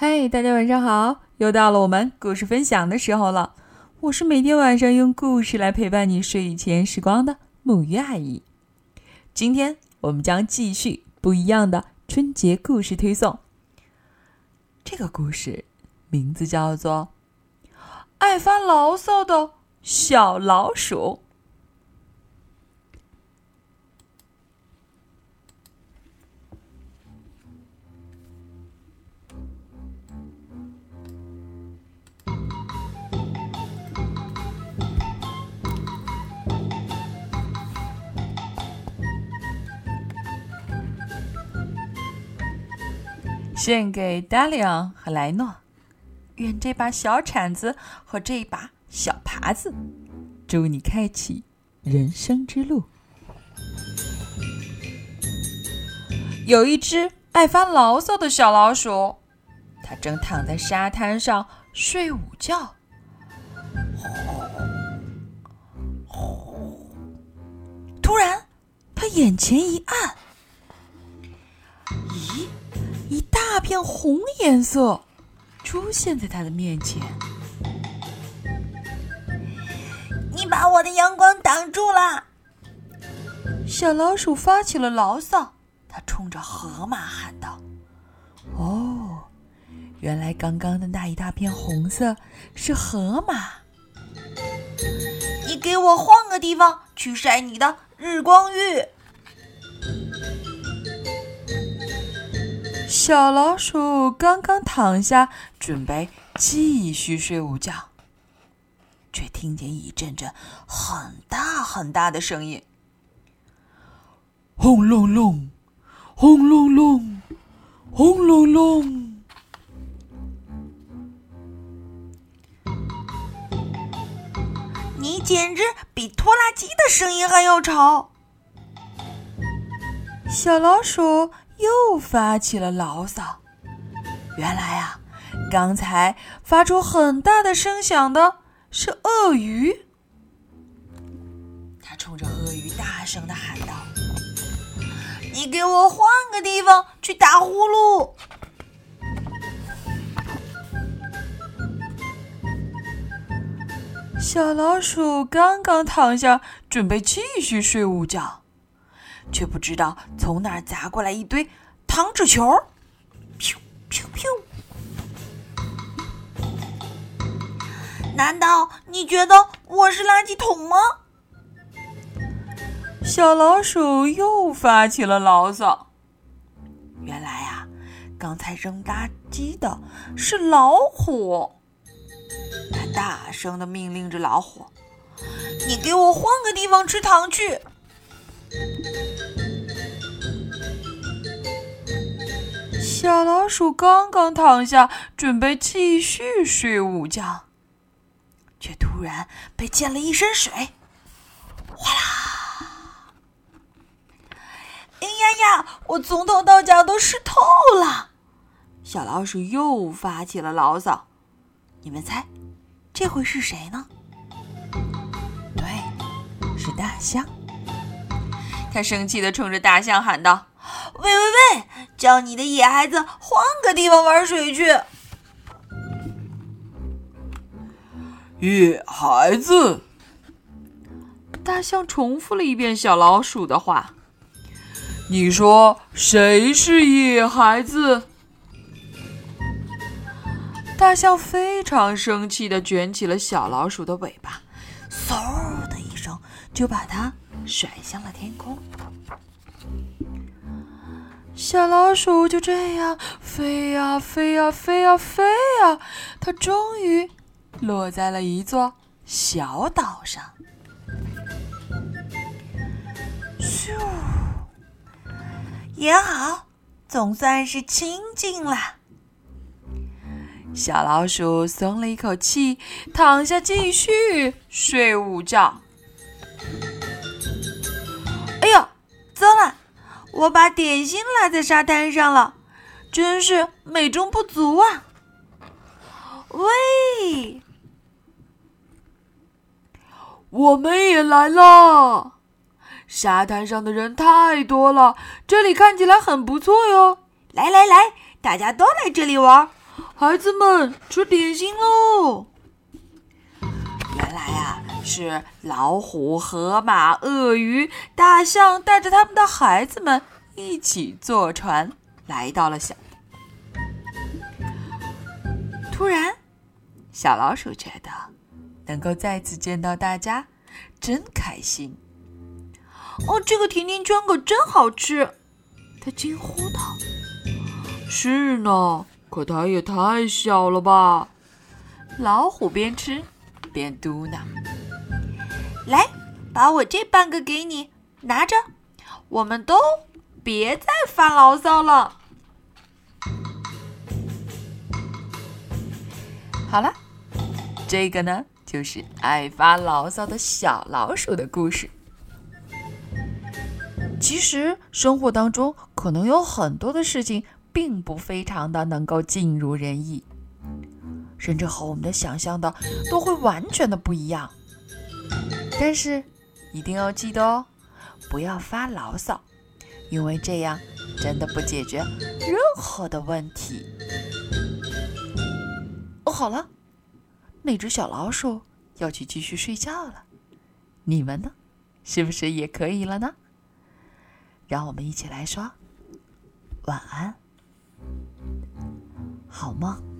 嗨，大家晚上好！又到了我们故事分享的时候了。我是每天晚上用故事来陪伴你睡前时光的木鱼阿姨。今天我们将继续不一样的春节故事推送。这个故事名字叫做《爱发牢骚的小老鼠》。献给达里昂和莱诺，愿这把小铲子和这一把小耙子，助你开启人生之路。有一只爱发牢骚的小老鼠，它正躺在沙滩上睡午觉。突然，它眼前一暗。大片红颜色出现在他的面前。你把我的阳光挡住了！小老鼠发起了牢骚，它冲着河马喊道：“哦，原来刚刚的那一大片红色是河马。你给我换个地方去晒你的日光浴。”小老鼠刚刚躺下，准备继续睡午觉，却听见一阵阵很大很大的声音：轰隆隆，轰隆隆，轰隆隆！你简直比拖拉机的声音还要吵！小老鼠。又发起了牢骚。原来啊，刚才发出很大的声响的是鳄鱼。他冲着鳄鱼大声的喊道：“你给我换个地方去打呼噜！”小老鼠刚刚躺下，准备继续睡午觉。却不知道从哪儿砸过来一堆糖纸球，咻咻咻！难道你觉得我是垃圾桶吗？小老鼠又发起了牢骚。原来啊，刚才扔垃圾的是老虎。他大声的命令着老虎：“你给我换个地方吃糖去！”小老鼠刚刚躺下，准备继续睡午觉，却突然被溅了一身水，哗啦！哎呀呀，我从头到脚都湿透了！小老鼠又发起了牢骚。你们猜，这回是谁呢？对，是大象。他生气的冲着大象喊道。喂喂喂！叫你的野孩子换个地方玩水去。野孩子，大象重复了一遍小老鼠的话。你说谁是野孩子？大象非常生气的卷起了小老鼠的尾巴，嗖的一声就把它甩向了天空。小老鼠就这样飞呀飞呀飞呀飞呀，它终于落在了一座小岛上。咻，也好，总算是清静了。小老鼠松了一口气，躺下继续睡午觉。哎呦，糟了！我把点心落在沙滩上了，真是美中不足啊！喂，我们也来了。沙滩上的人太多了，这里看起来很不错哟。来来来，大家都来这里玩，孩子们吃点心喽！原来呀，是老虎、河马、鳄鱼、大象带着他们的孩子们一起坐船来到了小。突然，小老鼠觉得能够再次见到大家，真开心。哦，这个甜甜圈可真好吃！它惊呼道：“是呢，可它也太小了吧！”老虎边吃边嘟囔：“来，把我这半个给你，拿着。我们都别再发牢骚了。”好了，这个呢，就是爱发牢骚的小老鼠的故事。其实生活当中可能有很多的事情，并不非常的能够尽如人意，甚至和我们的想象的都会完全的不一样。但是一定要记得哦，不要发牢骚，因为这样真的不解决任何的问题。哦，好了，那只小老鼠要去继续睡觉了，你们呢，是不是也可以了呢？让我们一起来说晚安，好梦。